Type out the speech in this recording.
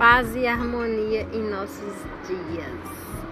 paz e harmonia em nossos dias.